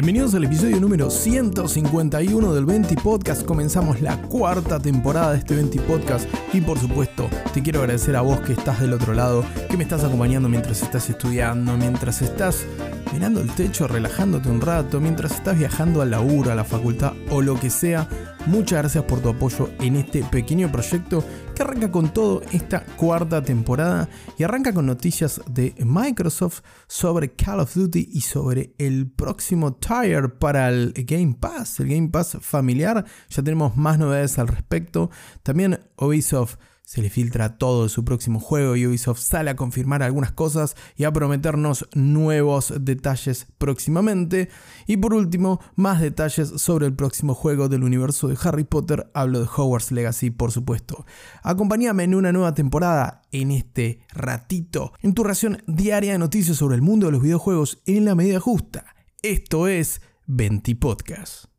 Bienvenidos al episodio número 151 del 20 Podcast. Comenzamos la cuarta temporada de este 20 Podcast y por supuesto te quiero agradecer a vos que estás del otro lado, que me estás acompañando mientras estás estudiando, mientras estás mirando el techo, relajándote un rato, mientras estás viajando al laburo, a la facultad o lo que sea. Muchas gracias por tu apoyo en este pequeño proyecto que arranca con todo esta cuarta temporada y arranca con noticias de Microsoft sobre Call of Duty y sobre el próximo Tire para el Game Pass, el Game Pass familiar. Ya tenemos más novedades al respecto. También Ubisoft se le filtra todo de su próximo juego y Ubisoft sale a confirmar algunas cosas y a prometernos nuevos detalles próximamente. Y por último, más detalles sobre el próximo juego del universo de Harry Potter. Hablo de Hogwarts Legacy, por supuesto. Acompáñame en una nueva temporada en este ratito, en tu ración diaria de noticias sobre el mundo de los videojuegos en la medida justa. Esto es Venti Podcast.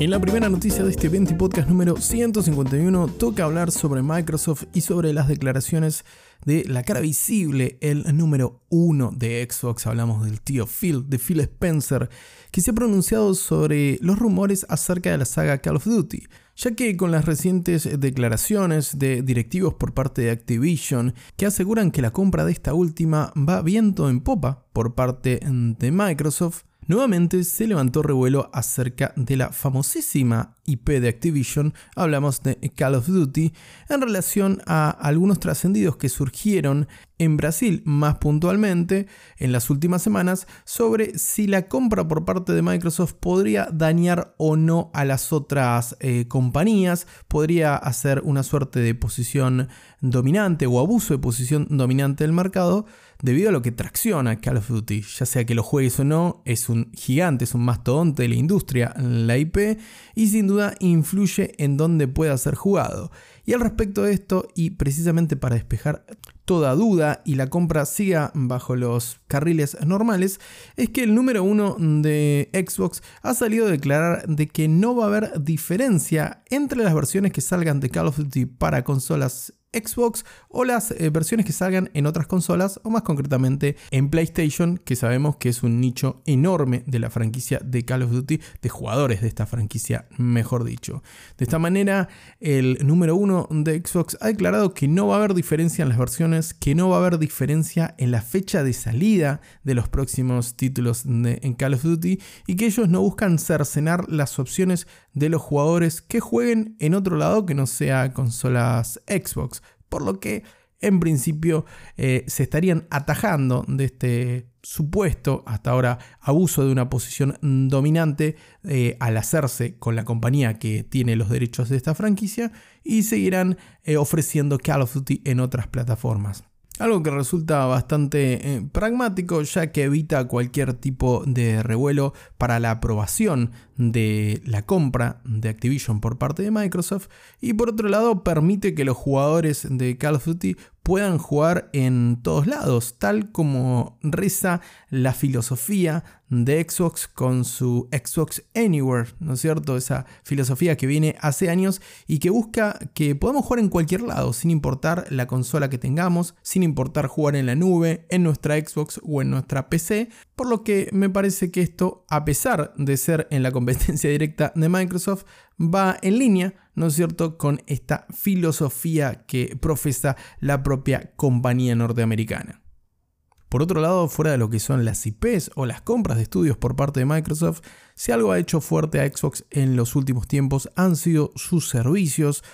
En la primera noticia de este 20 podcast número 151 toca hablar sobre Microsoft y sobre las declaraciones de la cara visible, el número uno de Xbox. Hablamos del tío Phil, de Phil Spencer, que se ha pronunciado sobre los rumores acerca de la saga Call of Duty, ya que con las recientes declaraciones de directivos por parte de Activision que aseguran que la compra de esta última va viento en popa por parte de Microsoft, Nuevamente se levantó revuelo acerca de la famosísima IP de Activision, hablamos de Call of Duty, en relación a algunos trascendidos que surgieron en Brasil, más puntualmente, en las últimas semanas, sobre si la compra por parte de Microsoft podría dañar o no a las otras eh, compañías, podría hacer una suerte de posición dominante o abuso de posición dominante del mercado, debido a lo que tracciona Call of Duty, ya sea que lo juegues o no, es un gigante, es un mastodonte de la industria, la IP, y sin duda influye en dónde pueda ser jugado. Y al respecto de esto, y precisamente para despejar toda duda y la compra siga bajo los carriles normales, es que el número uno de Xbox ha salido a declarar de que no va a haber diferencia entre las versiones que salgan de Call of Duty para consolas Xbox o las eh, versiones que salgan en otras consolas o más concretamente en PlayStation, que sabemos que es un nicho enorme de la franquicia de Call of Duty, de jugadores de esta franquicia, mejor dicho. De esta manera, el número uno de Xbox ha declarado que no va a haber diferencia en las versiones, que no va a haber diferencia en la fecha de salida de los próximos títulos de, en Call of Duty y que ellos no buscan cercenar las opciones de los jugadores que jueguen en otro lado que no sea consolas Xbox por lo que en principio eh, se estarían atajando de este supuesto hasta ahora abuso de una posición dominante eh, al hacerse con la compañía que tiene los derechos de esta franquicia y seguirán eh, ofreciendo Call of Duty en otras plataformas. Algo que resulta bastante pragmático ya que evita cualquier tipo de revuelo para la aprobación de la compra de Activision por parte de Microsoft y por otro lado permite que los jugadores de Call of Duty puedan jugar en todos lados, tal como reza la filosofía de Xbox con su Xbox Anywhere, ¿no es cierto? Esa filosofía que viene hace años y que busca que podamos jugar en cualquier lado, sin importar la consola que tengamos, sin importar jugar en la nube, en nuestra Xbox o en nuestra PC, por lo que me parece que esto, a pesar de ser en la competencia directa de Microsoft, va en línea, ¿no es cierto?, con esta filosofía que profesa la propia compañía norteamericana. Por otro lado, fuera de lo que son las IPs o las compras de estudios por parte de Microsoft, si algo ha hecho fuerte a Xbox en los últimos tiempos han sido sus servicios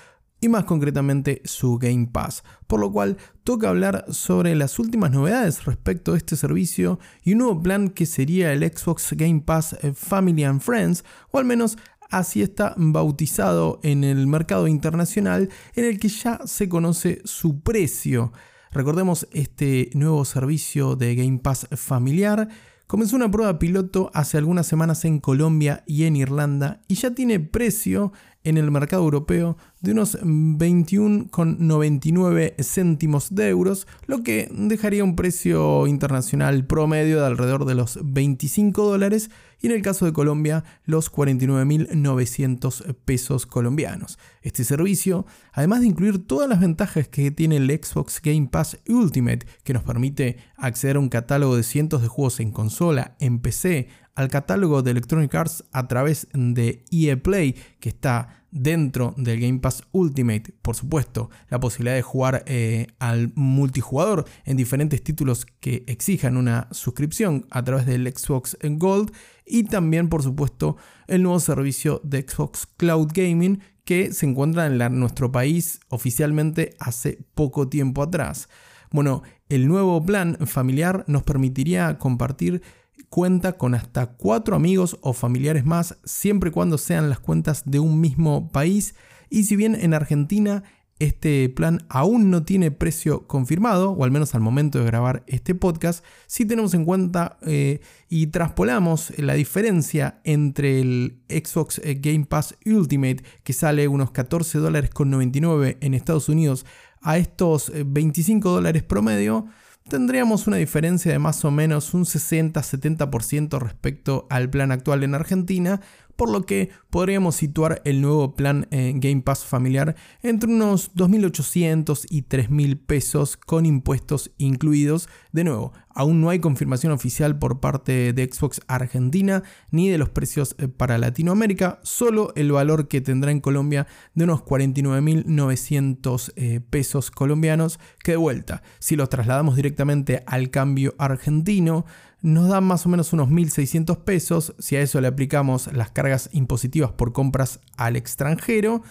y más concretamente su Game Pass, por lo cual toca hablar sobre las últimas novedades respecto a este servicio y un nuevo plan que sería el Xbox Game Pass Family and Friends, o al menos así está bautizado en el mercado internacional en el que ya se conoce su precio. Recordemos este nuevo servicio de Game Pass familiar. Comenzó una prueba piloto hace algunas semanas en Colombia y en Irlanda y ya tiene precio en el mercado europeo de unos 21,99 céntimos de euros, lo que dejaría un precio internacional promedio de alrededor de los 25 dólares y en el caso de Colombia los 49.900 pesos colombianos. Este servicio, además de incluir todas las ventajas que tiene el Xbox Game Pass Ultimate, que nos permite acceder a un catálogo de cientos de juegos en consola, en PC, al catálogo de Electronic Arts a través de EA Play, que está dentro del Game Pass Ultimate, por supuesto, la posibilidad de jugar eh, al multijugador en diferentes títulos que exijan una suscripción a través del Xbox Gold y también, por supuesto, el nuevo servicio de Xbox Cloud Gaming que se encuentra en nuestro país oficialmente hace poco tiempo atrás. Bueno, el nuevo plan familiar nos permitiría compartir cuenta con hasta cuatro amigos o familiares más, siempre y cuando sean las cuentas de un mismo país. Y si bien en Argentina este plan aún no tiene precio confirmado, o al menos al momento de grabar este podcast, si tenemos en cuenta eh, y traspolamos la diferencia entre el Xbox eh, Game Pass Ultimate, que sale unos 14 dólares con 99 en Estados Unidos, a estos 25 eh, dólares promedio, tendríamos una diferencia de más o menos un 60-70% respecto al plan actual en Argentina, por lo que podríamos situar el nuevo plan eh, Game Pass familiar entre unos 2.800 y 3.000 pesos con impuestos incluidos. De nuevo, aún no hay confirmación oficial por parte de Xbox Argentina ni de los precios eh, para Latinoamérica, solo el valor que tendrá en Colombia de unos 49.900 eh, pesos colombianos, que de vuelta, si los trasladamos directamente al cambio argentino, nos dan más o menos unos 1.600 pesos. Si a eso le aplicamos las cargas impositivas por compras al extranjero,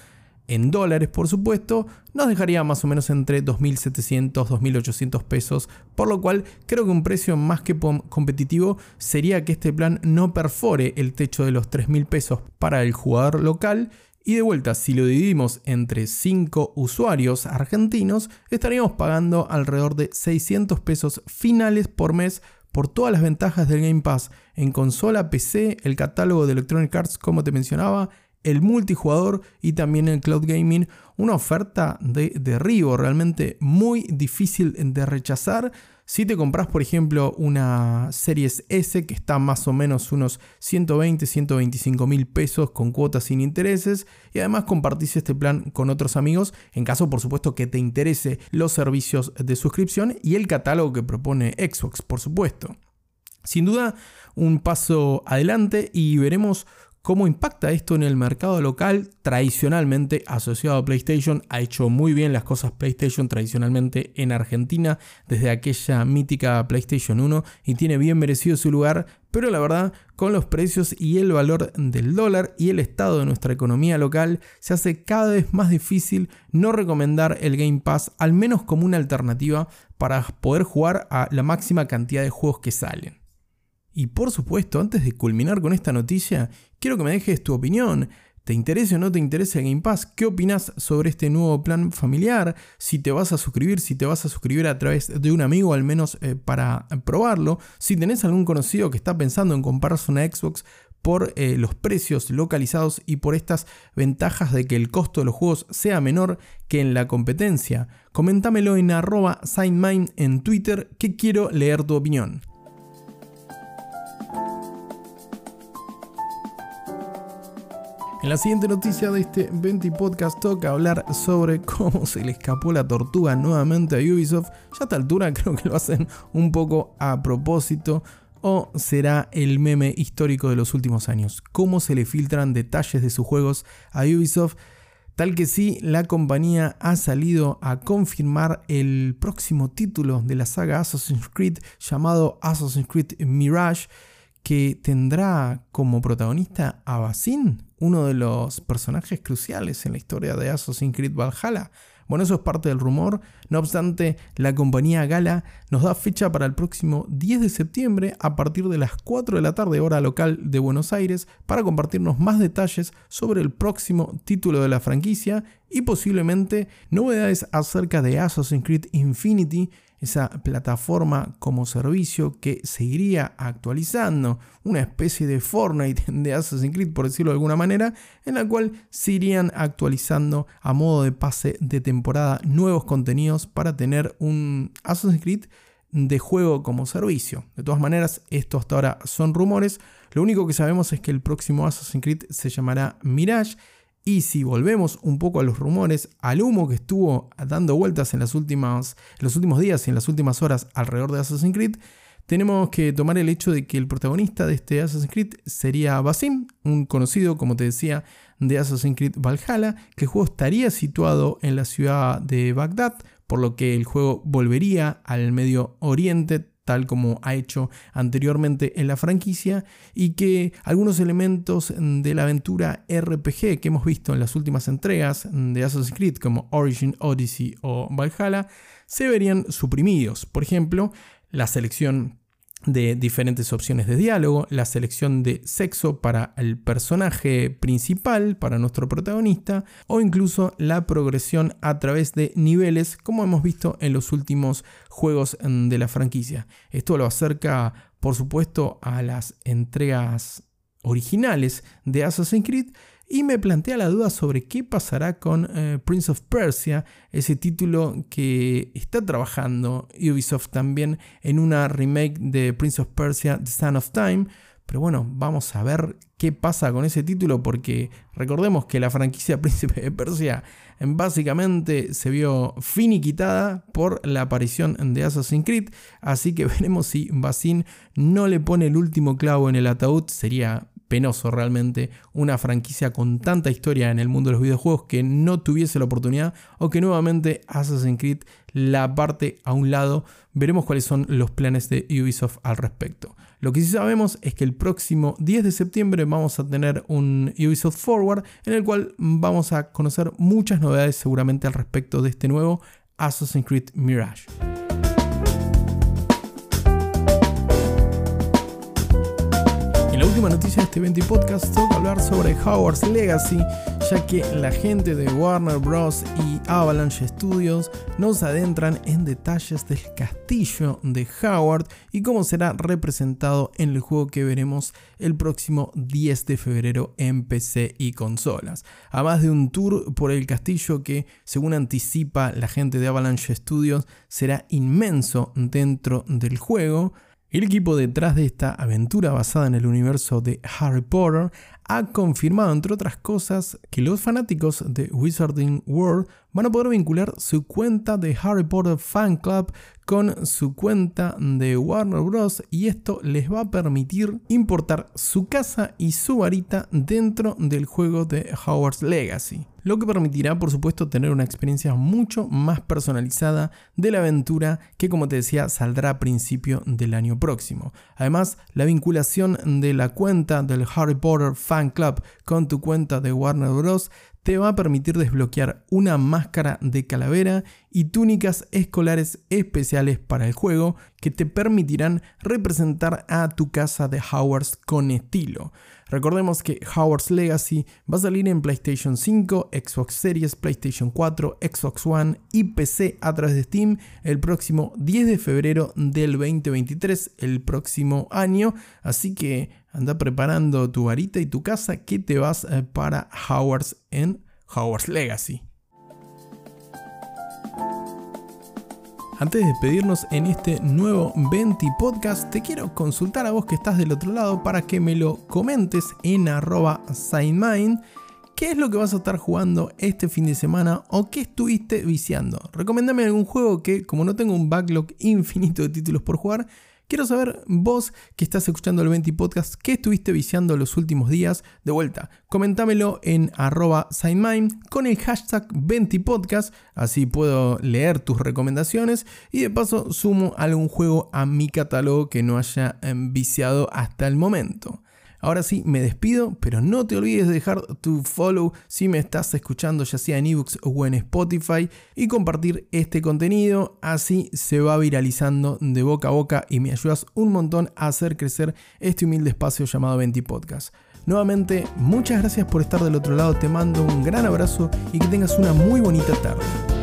en dólares por supuesto, nos dejaría más o menos entre 2.700, 2.800 pesos, por lo cual creo que un precio más que competitivo sería que este plan no perfore el techo de los 3.000 pesos para el jugador local. Y de vuelta, si lo dividimos entre 5 usuarios argentinos, estaríamos pagando alrededor de 600 pesos finales por mes por todas las ventajas del Game Pass en consola, PC, el catálogo de Electronic Arts como te mencionaba, el multijugador y también el cloud gaming, una oferta de derribo realmente muy difícil de rechazar si te compras, por ejemplo, una Series S que está más o menos unos 120, 125 mil pesos con cuotas sin intereses y además compartís este plan con otros amigos en caso, por supuesto, que te interese los servicios de suscripción y el catálogo que propone Xbox, por supuesto. Sin duda, un paso adelante y veremos ¿Cómo impacta esto en el mercado local? Tradicionalmente asociado a PlayStation, ha hecho muy bien las cosas PlayStation tradicionalmente en Argentina desde aquella mítica PlayStation 1 y tiene bien merecido su lugar, pero la verdad, con los precios y el valor del dólar y el estado de nuestra economía local, se hace cada vez más difícil no recomendar el Game Pass, al menos como una alternativa para poder jugar a la máxima cantidad de juegos que salen. Y por supuesto, antes de culminar con esta noticia, quiero que me dejes tu opinión. ¿Te interesa o no te interesa Game Pass? ¿Qué opinas sobre este nuevo plan familiar? Si te vas a suscribir, si te vas a suscribir a través de un amigo al menos eh, para probarlo. Si tenés algún conocido que está pensando en comprarse una Xbox por eh, los precios localizados y por estas ventajas de que el costo de los juegos sea menor que en la competencia. Coméntamelo en arroba signmine en Twitter que quiero leer tu opinión. En la siguiente noticia de este 20 podcast toca hablar sobre cómo se le escapó la tortuga nuevamente a Ubisoft. Ya a esta altura creo que lo hacen un poco a propósito. ¿O será el meme histórico de los últimos años? ¿Cómo se le filtran detalles de sus juegos a Ubisoft? Tal que sí, la compañía ha salido a confirmar el próximo título de la saga Assassin's Creed llamado Assassin's Creed Mirage que tendrá como protagonista a Basin, uno de los personajes cruciales en la historia de Assassin's Creed Valhalla. Bueno, eso es parte del rumor. No obstante, la compañía Gala nos da fecha para el próximo 10 de septiembre a partir de las 4 de la tarde hora local de Buenos Aires para compartirnos más detalles sobre el próximo título de la franquicia y posiblemente novedades acerca de Assassin's Creed Infinity esa plataforma como servicio que seguiría actualizando, una especie de Fortnite de Assassin's Creed, por decirlo de alguna manera, en la cual se irían actualizando a modo de pase de temporada nuevos contenidos para tener un Assassin's Creed de juego como servicio. De todas maneras, esto hasta ahora son rumores. Lo único que sabemos es que el próximo Assassin's Creed se llamará Mirage. Y si volvemos un poco a los rumores, al humo que estuvo dando vueltas en, las últimas, los últimos días y en las últimas horas alrededor de Assassin's Creed, tenemos que tomar el hecho de que el protagonista de este Assassin's Creed sería Basim, un conocido, como te decía, de Assassin's Creed Valhalla, que el juego estaría situado en la ciudad de Bagdad, por lo que el juego volvería al Medio Oriente tal como ha hecho anteriormente en la franquicia, y que algunos elementos de la aventura RPG que hemos visto en las últimas entregas de Assassin's Creed, como Origin, Odyssey o Valhalla, se verían suprimidos. Por ejemplo, la selección de diferentes opciones de diálogo, la selección de sexo para el personaje principal, para nuestro protagonista, o incluso la progresión a través de niveles, como hemos visto en los últimos juegos de la franquicia. Esto lo acerca, por supuesto, a las entregas originales de Assassin's Creed, y me plantea la duda sobre qué pasará con eh, Prince of Persia, ese título que está trabajando Ubisoft también en una remake de Prince of Persia, The Son of Time. Pero bueno, vamos a ver qué pasa con ese título porque recordemos que la franquicia Príncipe de Persia básicamente se vio finiquitada por la aparición de Assassin's Creed, así que veremos si Basin no le pone el último clavo en el ataúd, sería penoso realmente una franquicia con tanta historia en el mundo de los videojuegos que no tuviese la oportunidad o que nuevamente Assassin's Creed la parte a un lado. Veremos cuáles son los planes de Ubisoft al respecto. Lo que sí sabemos es que el próximo 10 de septiembre vamos a tener un Ubisoft Forward en el cual vamos a conocer muchas novedades seguramente al respecto de este nuevo Assassin's Creed Mirage. Última noticia de este 20 podcast, toca hablar sobre Howard's Legacy, ya que la gente de Warner Bros. y Avalanche Studios nos adentran en detalles del castillo de Howard y cómo será representado en el juego que veremos el próximo 10 de febrero en PC y consolas. Además de un tour por el castillo que, según anticipa la gente de Avalanche Studios, será inmenso dentro del juego, el equipo detrás de esta aventura basada en el universo de Harry Potter ha confirmado, entre otras cosas, que los fanáticos de Wizarding World van a poder vincular su cuenta de Harry Potter Fan Club con su cuenta de Warner Bros. y esto les va a permitir importar su casa y su varita dentro del juego de Hogwarts Legacy lo que permitirá por supuesto tener una experiencia mucho más personalizada de la aventura que como te decía saldrá a principio del año próximo. Además, la vinculación de la cuenta del Harry Potter Fan Club con tu cuenta de Warner Bros te va a permitir desbloquear una máscara de calavera y túnicas escolares especiales para el juego que te permitirán representar a tu casa de Hogwarts con estilo. Recordemos que Howard's Legacy va a salir en PlayStation 5, Xbox Series, PlayStation 4, Xbox One y PC a través de Steam el próximo 10 de febrero del 2023, el próximo año. Así que anda preparando tu varita y tu casa que te vas eh, para Howard's en Howard's Legacy. Antes de despedirnos en este nuevo 20 podcast, te quiero consultar a vos que estás del otro lado para que me lo comentes en arroba signmind. ¿Qué es lo que vas a estar jugando este fin de semana o qué estuviste viciando? Recomendame algún juego que, como no tengo un backlog infinito de títulos por jugar, Quiero saber vos que estás escuchando el 20 Podcast, ¿qué estuviste viciando los últimos días? De vuelta, comentámelo en arroba con el hashtag 20 Podcast, así puedo leer tus recomendaciones y de paso sumo algún juego a mi catálogo que no haya em, viciado hasta el momento. Ahora sí, me despido, pero no te olvides de dejar tu follow si me estás escuchando ya sea en ebooks o en Spotify y compartir este contenido, así se va viralizando de boca a boca y me ayudas un montón a hacer crecer este humilde espacio llamado 20 Podcast. Nuevamente, muchas gracias por estar del otro lado, te mando un gran abrazo y que tengas una muy bonita tarde.